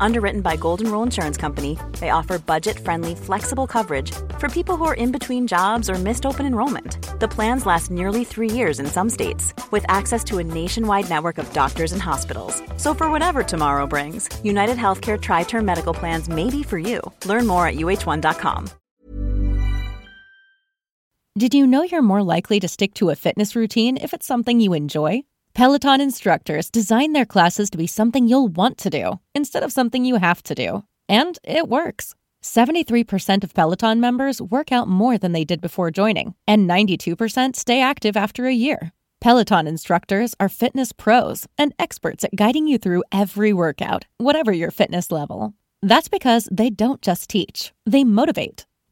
Underwritten by Golden Rule Insurance Company, they offer budget friendly, flexible coverage for people who are in between jobs or missed open enrollment. The plans last nearly three years in some states, with access to a nationwide network of doctors and hospitals. So, for whatever tomorrow brings, United Healthcare Tri Term Medical Plans may be for you. Learn more at uh1.com. Did you know you're more likely to stick to a fitness routine if it's something you enjoy? Peloton instructors design their classes to be something you'll want to do instead of something you have to do. And it works. 73% of Peloton members work out more than they did before joining, and 92% stay active after a year. Peloton instructors are fitness pros and experts at guiding you through every workout, whatever your fitness level. That's because they don't just teach, they motivate.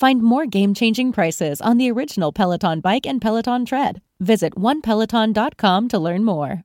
Find more game changing prices on the original Peloton bike and Peloton tread. Visit onepeloton.com to learn more.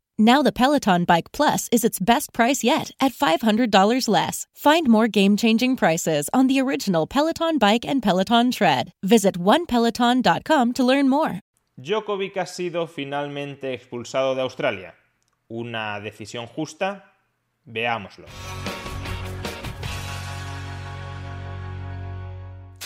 Now the Peloton Bike Plus is its best price yet at $500 less. Find more game-changing prices on the original Peloton Bike and Peloton Tread. Visit onepeloton.com to learn more. Djokovic ha sido finalmente expulsado de Australia. ¿Una decisión justa? Veámoslo.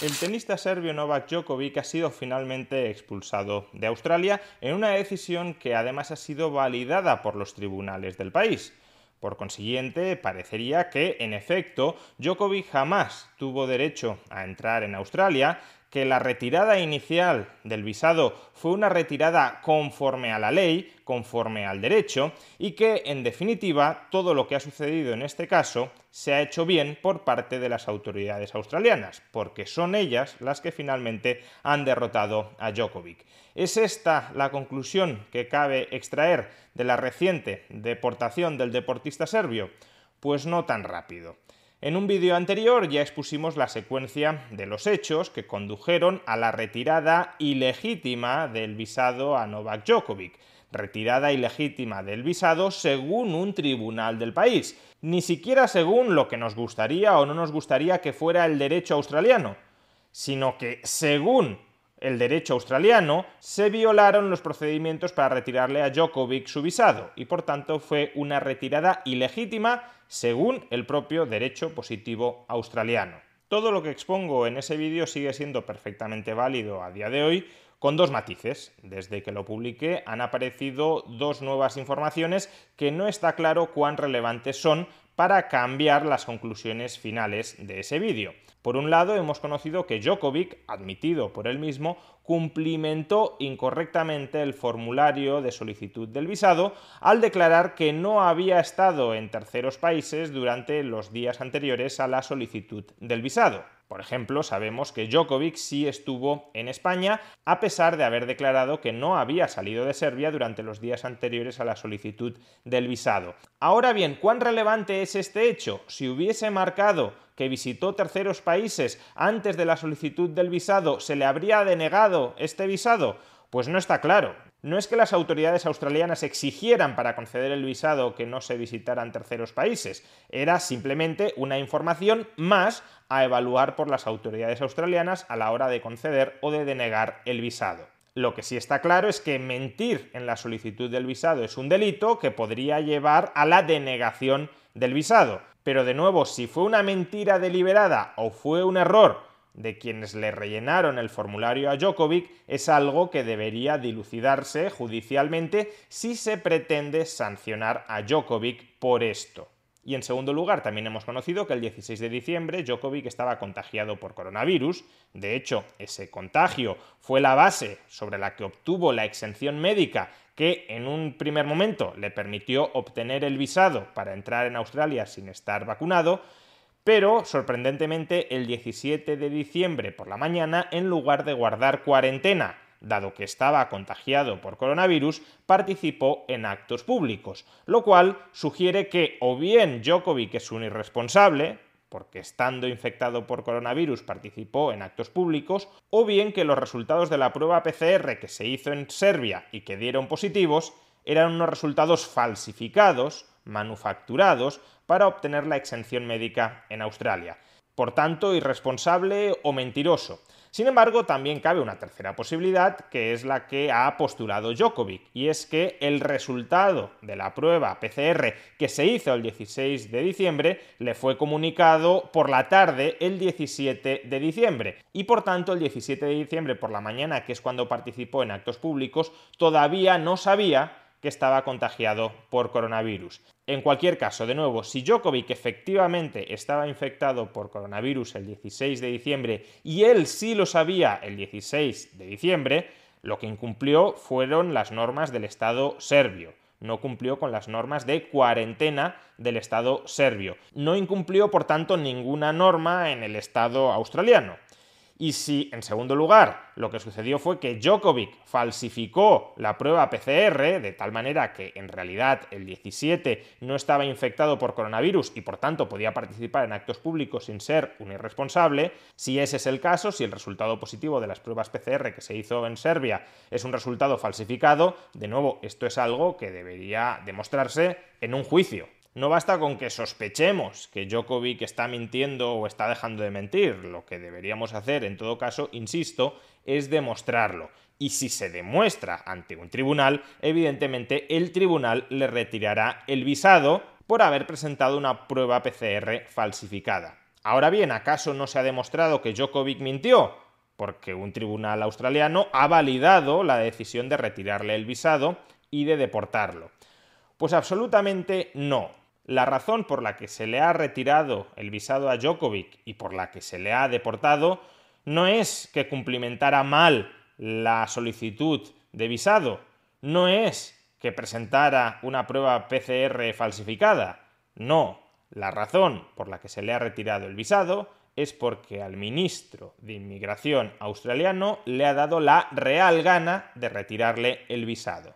El tenista serbio Novak Djokovic ha sido finalmente expulsado de Australia en una decisión que además ha sido validada por los tribunales del país. Por consiguiente, parecería que, en efecto, Djokovic jamás tuvo derecho a entrar en Australia que la retirada inicial del visado fue una retirada conforme a la ley, conforme al derecho, y que, en definitiva, todo lo que ha sucedido en este caso se ha hecho bien por parte de las autoridades australianas, porque son ellas las que finalmente han derrotado a Djokovic. ¿Es esta la conclusión que cabe extraer de la reciente deportación del deportista serbio? Pues no tan rápido. En un vídeo anterior ya expusimos la secuencia de los hechos que condujeron a la retirada ilegítima del visado a Novak Djokovic. Retirada ilegítima del visado según un tribunal del país, ni siquiera según lo que nos gustaría o no nos gustaría que fuera el derecho australiano, sino que según el derecho australiano, se violaron los procedimientos para retirarle a Djokovic su visado y por tanto fue una retirada ilegítima según el propio derecho positivo australiano. Todo lo que expongo en ese vídeo sigue siendo perfectamente válido a día de hoy, con dos matices. Desde que lo publiqué han aparecido dos nuevas informaciones que no está claro cuán relevantes son para cambiar las conclusiones finales de ese vídeo. Por un lado, hemos conocido que Djokovic, admitido por él mismo, cumplimentó incorrectamente el formulario de solicitud del visado al declarar que no había estado en terceros países durante los días anteriores a la solicitud del visado. Por ejemplo, sabemos que Djokovic sí estuvo en España a pesar de haber declarado que no había salido de Serbia durante los días anteriores a la solicitud del visado. Ahora bien, ¿cuán relevante es este hecho? Si hubiese marcado que visitó terceros países antes de la solicitud del visado, ¿se le habría denegado este visado? Pues no está claro. no es que las autoridades australianas exigieran para conceder el visado que no se visitaran terceros países, era simplemente una información más a evaluar por las autoridades australianas a la hora de conceder o de denegar el visado. Lo que sí está claro es que mentir en la solicitud del visado es un delito que podría llevar a la denegación del visado. Pero de nuevo, si fue una mentira deliberada o fue un error de quienes le rellenaron el formulario a Djokovic, es algo que debería dilucidarse judicialmente si se pretende sancionar a Djokovic por esto. Y en segundo lugar, también hemos conocido que el 16 de diciembre Djokovic estaba contagiado por coronavirus. De hecho, ese contagio fue la base sobre la que obtuvo la exención médica que en un primer momento le permitió obtener el visado para entrar en Australia sin estar vacunado, pero sorprendentemente el 17 de diciembre por la mañana, en lugar de guardar cuarentena dado que estaba contagiado por coronavirus, participó en actos públicos, lo cual sugiere que o bien Djokovic es un irresponsable, porque estando infectado por coronavirus participó en actos públicos, o bien que los resultados de la prueba PCR que se hizo en Serbia y que dieron positivos eran unos resultados falsificados, manufacturados, para obtener la exención médica en Australia. Por tanto, irresponsable o mentiroso. Sin embargo, también cabe una tercera posibilidad, que es la que ha postulado Djokovic, y es que el resultado de la prueba PCR que se hizo el 16 de diciembre le fue comunicado por la tarde el 17 de diciembre, y por tanto el 17 de diciembre por la mañana, que es cuando participó en actos públicos, todavía no sabía que estaba contagiado por coronavirus. En cualquier caso, de nuevo, si Djokovic efectivamente estaba infectado por coronavirus el 16 de diciembre y él sí lo sabía el 16 de diciembre, lo que incumplió fueron las normas del Estado serbio. No cumplió con las normas de cuarentena del Estado serbio. No incumplió, por tanto, ninguna norma en el Estado australiano. Y si, en segundo lugar, lo que sucedió fue que Djokovic falsificó la prueba PCR de tal manera que en realidad el 17 no estaba infectado por coronavirus y por tanto podía participar en actos públicos sin ser un irresponsable, si ese es el caso, si el resultado positivo de las pruebas PCR que se hizo en Serbia es un resultado falsificado, de nuevo, esto es algo que debería demostrarse en un juicio. No basta con que sospechemos que Djokovic está mintiendo o está dejando de mentir. Lo que deberíamos hacer, en todo caso, insisto, es demostrarlo. Y si se demuestra ante un tribunal, evidentemente el tribunal le retirará el visado por haber presentado una prueba PCR falsificada. Ahora bien, ¿acaso no se ha demostrado que Djokovic mintió? Porque un tribunal australiano ha validado la decisión de retirarle el visado y de deportarlo. Pues absolutamente no. La razón por la que se le ha retirado el visado a Djokovic y por la que se le ha deportado no es que cumplimentara mal la solicitud de visado, no es que presentara una prueba PCR falsificada, no, la razón por la que se le ha retirado el visado es porque al ministro de Inmigración australiano le ha dado la real gana de retirarle el visado.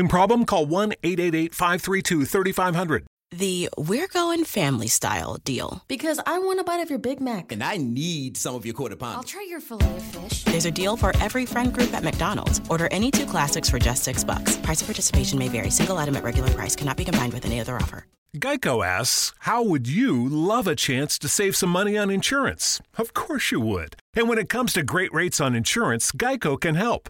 Gambling problem? Call 1 888 532 3500. The We're Going Family Style deal. Because I want a bite of your Big Mac. And I need some of your quarter pound. I'll try your filet of fish. There's a deal for every friend group at McDonald's. Order any two classics for just six bucks. Price of participation may vary. Single item at regular price cannot be combined with any other offer. Geico asks, How would you love a chance to save some money on insurance? Of course you would. And when it comes to great rates on insurance, Geico can help.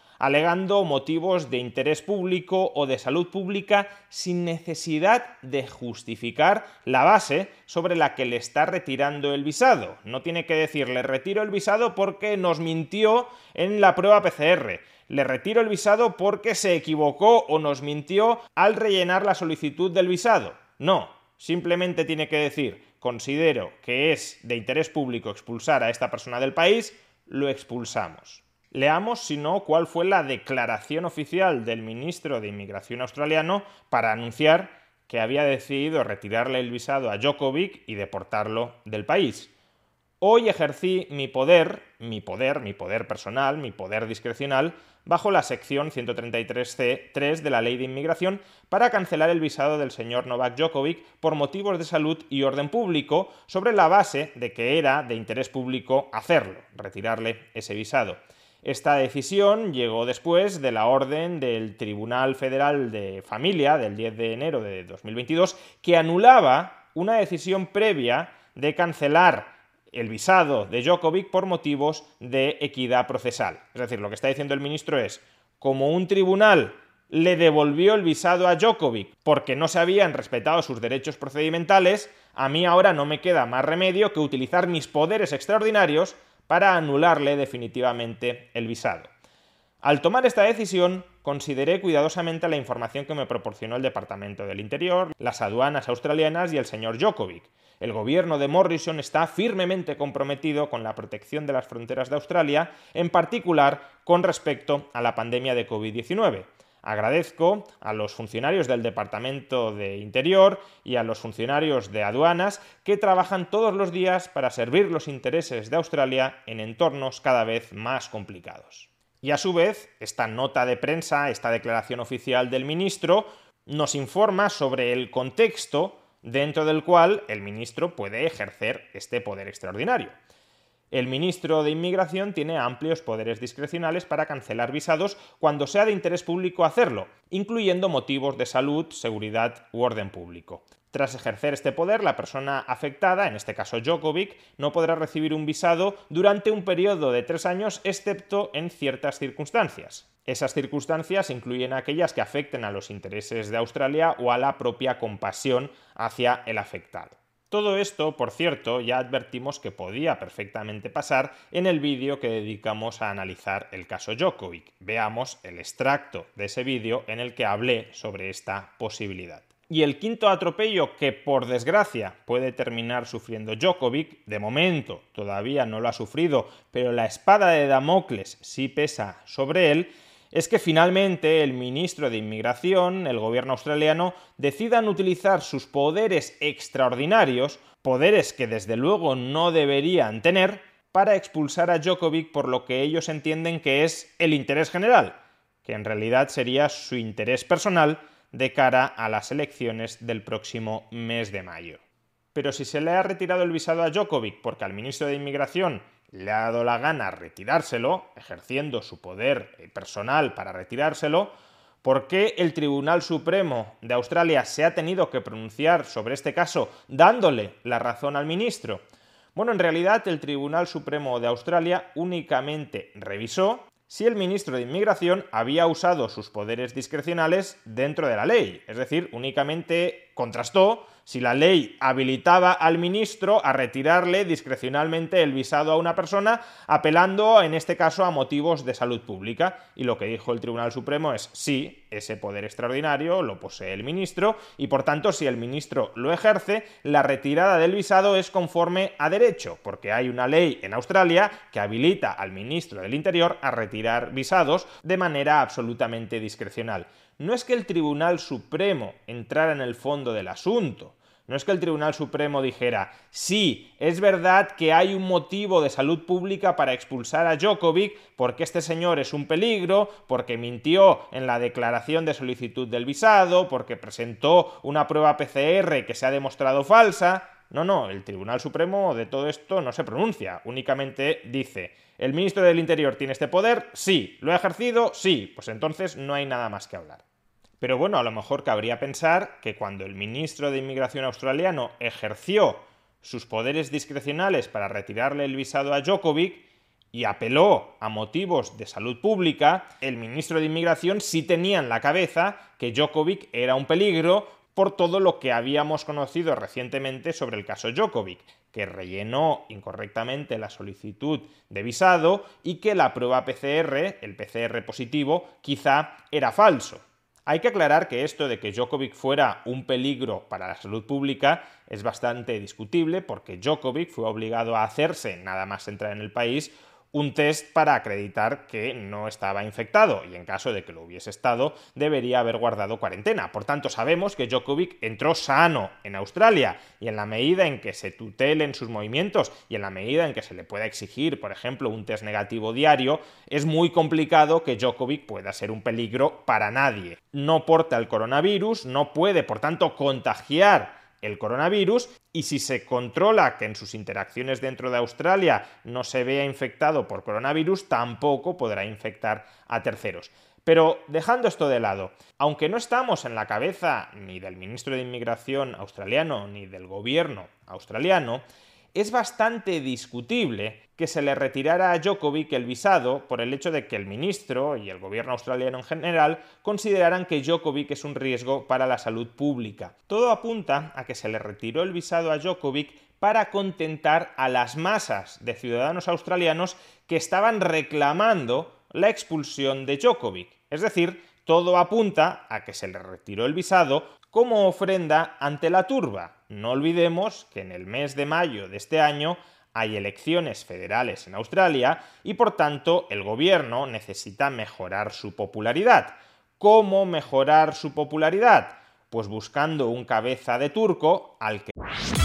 alegando motivos de interés público o de salud pública sin necesidad de justificar la base sobre la que le está retirando el visado. No tiene que decirle retiro el visado porque nos mintió en la prueba PCR. Le retiro el visado porque se equivocó o nos mintió al rellenar la solicitud del visado. No, simplemente tiene que decir considero que es de interés público expulsar a esta persona del país, lo expulsamos. Leamos, si no, cuál fue la declaración oficial del ministro de Inmigración australiano para anunciar que había decidido retirarle el visado a Djokovic y deportarlo del país. Hoy ejercí mi poder, mi poder, mi poder personal, mi poder discrecional, bajo la sección 133c3 de la Ley de Inmigración para cancelar el visado del señor Novak Djokovic por motivos de salud y orden público, sobre la base de que era de interés público hacerlo, retirarle ese visado. Esta decisión llegó después de la orden del Tribunal Federal de Familia del 10 de enero de 2022 que anulaba una decisión previa de cancelar el visado de Djokovic por motivos de equidad procesal. Es decir, lo que está diciendo el ministro es, como un tribunal le devolvió el visado a Djokovic porque no se habían respetado sus derechos procedimentales, a mí ahora no me queda más remedio que utilizar mis poderes extraordinarios para anularle definitivamente el visado. Al tomar esta decisión, consideré cuidadosamente la información que me proporcionó el Departamento del Interior, las aduanas australianas y el señor Djokovic. El gobierno de Morrison está firmemente comprometido con la protección de las fronteras de Australia, en particular con respecto a la pandemia de COVID-19. Agradezco a los funcionarios del Departamento de Interior y a los funcionarios de aduanas que trabajan todos los días para servir los intereses de Australia en entornos cada vez más complicados. Y a su vez, esta nota de prensa, esta declaración oficial del ministro, nos informa sobre el contexto dentro del cual el ministro puede ejercer este poder extraordinario. El ministro de Inmigración tiene amplios poderes discrecionales para cancelar visados cuando sea de interés público hacerlo, incluyendo motivos de salud, seguridad u orden público. Tras ejercer este poder, la persona afectada, en este caso Djokovic, no podrá recibir un visado durante un periodo de tres años, excepto en ciertas circunstancias. Esas circunstancias incluyen aquellas que afecten a los intereses de Australia o a la propia compasión hacia el afectado. Todo esto, por cierto, ya advertimos que podía perfectamente pasar en el vídeo que dedicamos a analizar el caso Djokovic. Veamos el extracto de ese vídeo en el que hablé sobre esta posibilidad. Y el quinto atropello que por desgracia puede terminar sufriendo Djokovic, de momento todavía no lo ha sufrido, pero la espada de Damocles sí pesa sobre él, es que finalmente el ministro de Inmigración, el gobierno australiano, decidan utilizar sus poderes extraordinarios, poderes que desde luego no deberían tener, para expulsar a Djokovic por lo que ellos entienden que es el interés general, que en realidad sería su interés personal de cara a las elecciones del próximo mes de mayo. Pero si se le ha retirado el visado a Djokovic porque al ministro de Inmigración le ha dado la gana retirárselo, ejerciendo su poder eh, personal para retirárselo, ¿por qué el Tribunal Supremo de Australia se ha tenido que pronunciar sobre este caso dándole la razón al ministro? Bueno, en realidad el Tribunal Supremo de Australia únicamente revisó si el ministro de Inmigración había usado sus poderes discrecionales dentro de la ley, es decir, únicamente contrastó si la ley habilitaba al ministro a retirarle discrecionalmente el visado a una persona, apelando en este caso a motivos de salud pública. Y lo que dijo el Tribunal Supremo es sí, ese poder extraordinario lo posee el ministro y por tanto si el ministro lo ejerce, la retirada del visado es conforme a derecho, porque hay una ley en Australia que habilita al ministro del Interior a retirar visados de manera absolutamente discrecional no es que el Tribunal Supremo entrara en el fondo del asunto, No es que el Tribunal Supremo dijera, sí, es verdad que hay un motivo de salud pública para expulsar a Djokovic porque este señor es un peligro, porque mintió en la declaración de solicitud del visado, porque presentó una prueba PCR que se ha demostrado falsa. No, no, el Tribunal Supremo de todo esto no se pronuncia, únicamente dice, ¿el ministro del Interior tiene este poder? Sí. ¿Lo ha ejercido? Sí. Pues entonces no hay nada más que hablar. Pero bueno, a lo mejor cabría pensar que cuando el ministro de Inmigración australiano ejerció sus poderes discrecionales para retirarle el visado a Djokovic y apeló a motivos de salud pública, el ministro de Inmigración sí tenía en la cabeza que Djokovic era un peligro por todo lo que habíamos conocido recientemente sobre el caso Djokovic, que rellenó incorrectamente la solicitud de visado y que la prueba PCR, el PCR positivo, quizá era falso. Hay que aclarar que esto de que Djokovic fuera un peligro para la salud pública es bastante discutible porque Djokovic fue obligado a hacerse, nada más entrar en el país, un test para acreditar que no estaba infectado y en caso de que lo hubiese estado debería haber guardado cuarentena. Por tanto, sabemos que Djokovic entró sano en Australia y en la medida en que se tutelen sus movimientos y en la medida en que se le pueda exigir, por ejemplo, un test negativo diario, es muy complicado que Djokovic pueda ser un peligro para nadie. No porta el coronavirus, no puede, por tanto, contagiar el coronavirus y si se controla que en sus interacciones dentro de Australia no se vea infectado por coronavirus, tampoco podrá infectar a terceros. Pero dejando esto de lado, aunque no estamos en la cabeza ni del ministro de Inmigración australiano ni del gobierno australiano, es bastante discutible que se le retirara a Djokovic el visado por el hecho de que el ministro y el gobierno australiano en general consideraran que Djokovic es un riesgo para la salud pública. Todo apunta a que se le retiró el visado a Djokovic para contentar a las masas de ciudadanos australianos que estaban reclamando la expulsión de Djokovic. Es decir, todo apunta a que se le retiró el visado como ofrenda ante la turba. No olvidemos que en el mes de mayo de este año hay elecciones federales en Australia y por tanto el gobierno necesita mejorar su popularidad. ¿Cómo mejorar su popularidad? Pues buscando un cabeza de turco al que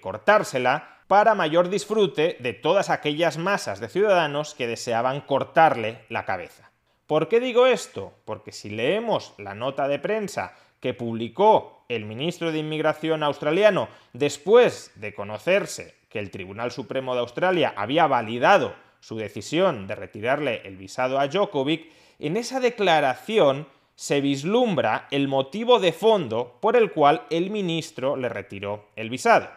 Cortársela para mayor disfrute de todas aquellas masas de ciudadanos que deseaban cortarle la cabeza. ¿Por qué digo esto? Porque si leemos la nota de prensa que publicó el ministro de Inmigración australiano después de conocerse que el Tribunal Supremo de Australia había validado su decisión de retirarle el visado a Djokovic, en esa declaración se vislumbra el motivo de fondo por el cual el ministro le retiró el visado.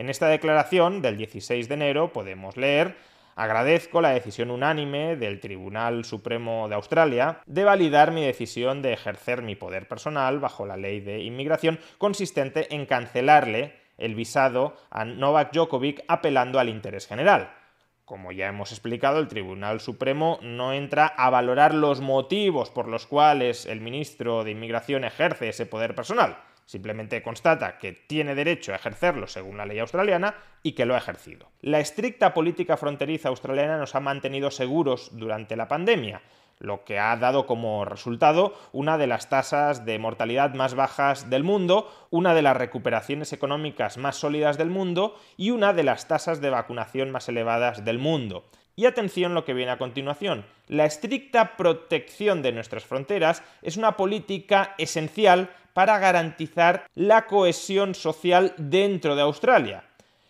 En esta declaración del 16 de enero podemos leer Agradezco la decisión unánime del Tribunal Supremo de Australia de validar mi decisión de ejercer mi poder personal bajo la ley de inmigración consistente en cancelarle el visado a Novak Djokovic apelando al interés general. Como ya hemos explicado, el Tribunal Supremo no entra a valorar los motivos por los cuales el ministro de Inmigración ejerce ese poder personal. Simplemente constata que tiene derecho a ejercerlo según la ley australiana y que lo ha ejercido. La estricta política fronteriza australiana nos ha mantenido seguros durante la pandemia, lo que ha dado como resultado una de las tasas de mortalidad más bajas del mundo, una de las recuperaciones económicas más sólidas del mundo y una de las tasas de vacunación más elevadas del mundo. Y atención lo que viene a continuación. La estricta protección de nuestras fronteras es una política esencial para garantizar la cohesión social dentro de Australia.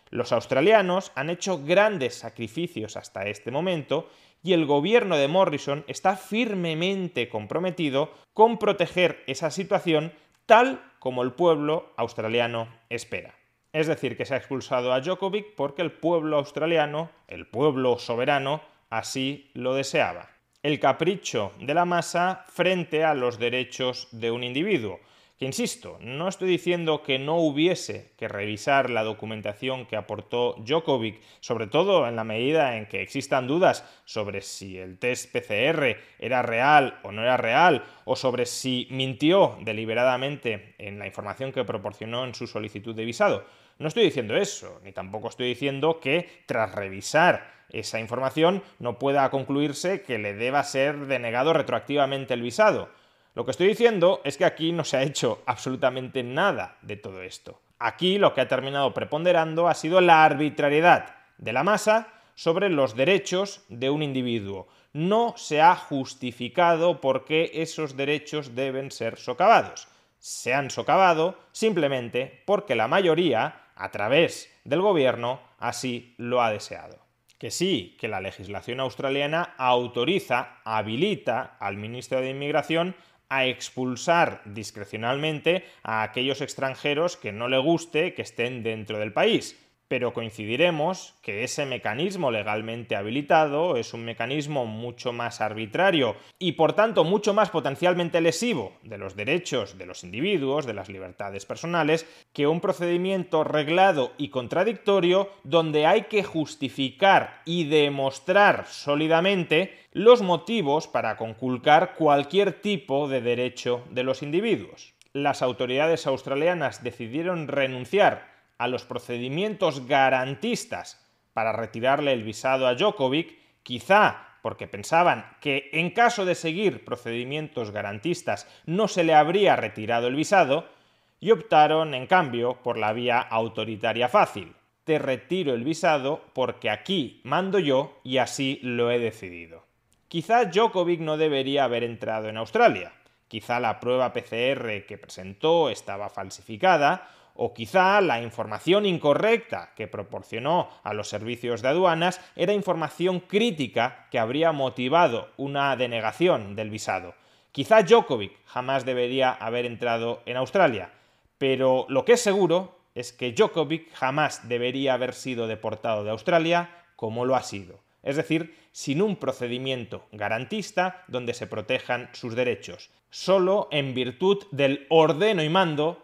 Los australianos han hecho grandes sacrificios hasta este momento y el gobierno de Morrison está firmemente comprometido con proteger esa situación tal como el pueblo australiano espera. Es decir, que se ha expulsado a Djokovic porque el pueblo australiano, el pueblo soberano, así lo deseaba. El capricho de la masa frente a los derechos de un individuo Insisto, no estoy diciendo que no hubiese que revisar la documentación que aportó Djokovic, sobre todo en la medida en que existan dudas sobre si el test PCR era real o no era real, o sobre si mintió deliberadamente en la información que proporcionó en su solicitud de visado. No estoy diciendo eso, ni tampoco estoy diciendo que tras revisar esa información no pueda concluirse que le deba ser denegado retroactivamente el visado. Lo que estoy diciendo es que aquí no se ha hecho absolutamente nada de todo esto. Aquí lo que ha terminado preponderando ha sido la arbitrariedad de la masa sobre los derechos de un individuo. No se ha justificado por qué esos derechos deben ser socavados. Se han socavado simplemente porque la mayoría, a través del gobierno, así lo ha deseado. Que sí, que la legislación australiana autoriza, habilita al ministro de Inmigración a expulsar discrecionalmente a aquellos extranjeros que no le guste que estén dentro del país pero coincidiremos que ese mecanismo legalmente habilitado es un mecanismo mucho más arbitrario y por tanto mucho más potencialmente lesivo de los derechos de los individuos, de las libertades personales, que un procedimiento reglado y contradictorio donde hay que justificar y demostrar sólidamente los motivos para conculcar cualquier tipo de derecho de los individuos. Las autoridades australianas decidieron renunciar a los procedimientos garantistas para retirarle el visado a Djokovic, quizá porque pensaban que en caso de seguir procedimientos garantistas no se le habría retirado el visado, y optaron, en cambio, por la vía autoritaria fácil. Te retiro el visado porque aquí mando yo y así lo he decidido. Quizá Djokovic no debería haber entrado en Australia. Quizá la prueba PCR que presentó estaba falsificada o quizá la información incorrecta que proporcionó a los servicios de aduanas era información crítica que habría motivado una denegación del visado. Quizá Djokovic jamás debería haber entrado en Australia, pero lo que es seguro es que Djokovic jamás debería haber sido deportado de Australia como lo ha sido, es decir, sin un procedimiento garantista donde se protejan sus derechos, solo en virtud del ordeno y mando